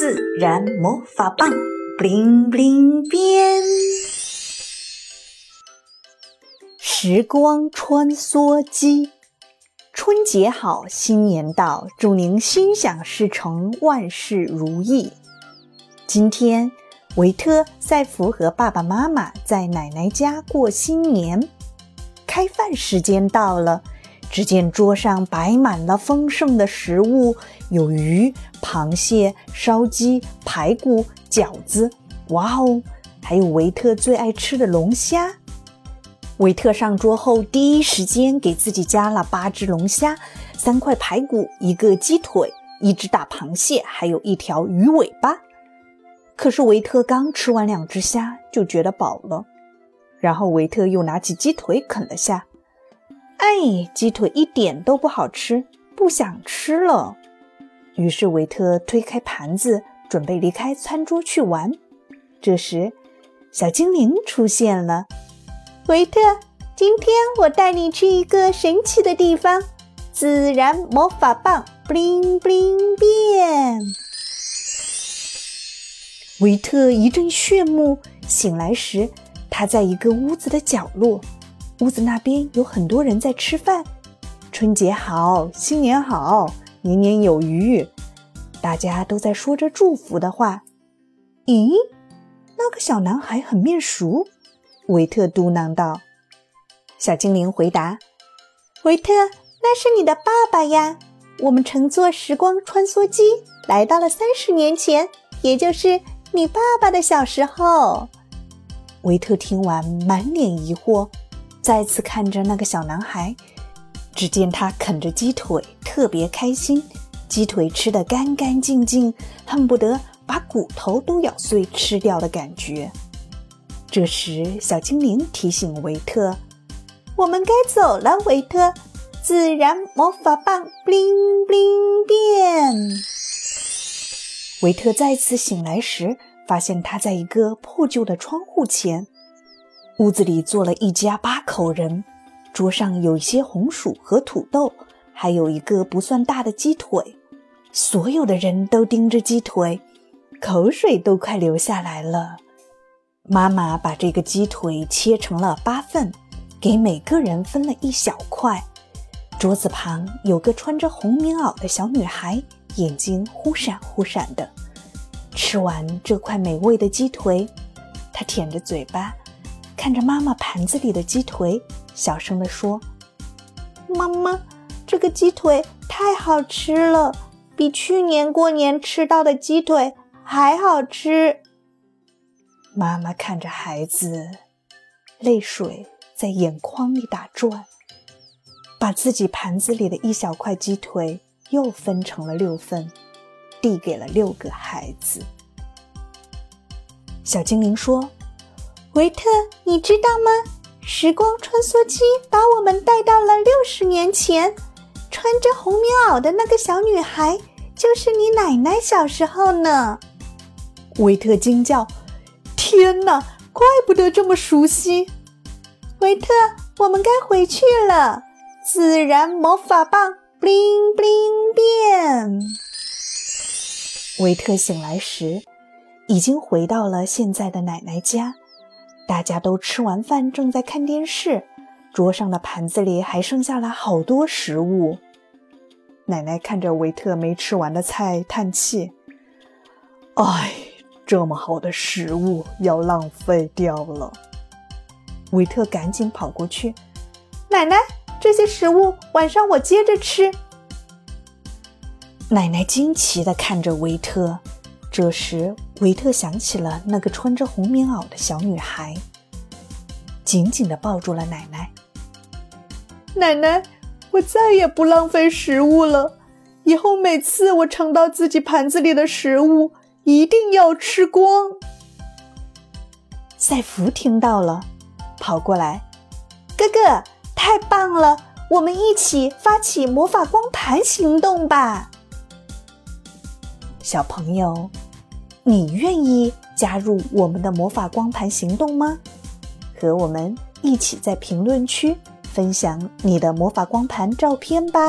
自然魔法棒，bling bling 变。时光穿梭机，春节好，新年到，祝您心想事成，万事如意。今天，维特赛弗和爸爸妈妈在奶奶家过新年，开饭时间到了。只见桌上摆满了丰盛的食物，有鱼、螃蟹、烧鸡、排骨、饺子，哇哦！还有维特最爱吃的龙虾。维特上桌后，第一时间给自己加了八只龙虾、三块排骨、一个鸡腿、一只大螃蟹，还有一条鱼尾巴。可是维特刚吃完两只虾，就觉得饱了。然后维特又拿起鸡腿啃了下。哎，鸡腿一点都不好吃，不想吃了。于是维特推开盘子，准备离开餐桌去玩。这时，小精灵出现了。维特，今天我带你去一个神奇的地方——自然魔法棒，bling bling 变。维特一阵炫目，醒来时，他在一个屋子的角落。屋子那边有很多人在吃饭，春节好，新年好，年年有余，大家都在说着祝福的话。咦，那个小男孩很面熟，维特嘟囔道。小精灵回答：“维特，那是你的爸爸呀。我们乘坐时光穿梭机来到了三十年前，也就是你爸爸的小时候。”维特听完，满脸疑惑。再次看着那个小男孩，只见他啃着鸡腿，特别开心，鸡腿吃得干干净净，恨不得把骨头都咬碎吃掉的感觉。这时，小精灵提醒维特：“我们该走了，维特。”自然魔法棒，bling bling 变。维特再次醒来时，发现他在一个破旧的窗户前。屋子里坐了一家八口人，桌上有一些红薯和土豆，还有一个不算大的鸡腿。所有的人都盯着鸡腿，口水都快流下来了。妈妈把这个鸡腿切成了八份，给每个人分了一小块。桌子旁有个穿着红棉袄的小女孩，眼睛忽闪忽闪的。吃完这块美味的鸡腿，她舔着嘴巴。看着妈妈盘子里的鸡腿，小声地说：“妈妈，这个鸡腿太好吃了，比去年过年吃到的鸡腿还好吃。”妈妈看着孩子，泪水在眼眶里打转，把自己盘子里的一小块鸡腿又分成了六份，递给了六个孩子。小精灵说。维特，你知道吗？时光穿梭机把我们带到了六十年前，穿着红棉袄的那个小女孩就是你奶奶小时候呢。维特惊叫：“天哪，怪不得这么熟悉！”维特，我们该回去了。自然魔法棒，bling bling 变。维特醒来时，已经回到了现在的奶奶家。大家都吃完饭，正在看电视，桌上的盘子里还剩下了好多食物。奶奶看着维特没吃完的菜，叹气：“哎，这么好的食物要浪费掉了。”维特赶紧跑过去：“奶奶，这些食物晚上我接着吃。”奶奶惊奇地看着维特。这时，维特想起了那个穿着红棉袄的小女孩，紧紧地抱住了奶奶。奶奶，我再也不浪费食物了。以后每次我尝到自己盘子里的食物，一定要吃光。赛弗听到了，跑过来：“哥哥，太棒了！我们一起发起魔法光盘行动吧！”小朋友，你愿意加入我们的魔法光盘行动吗？和我们一起在评论区分享你的魔法光盘照片吧。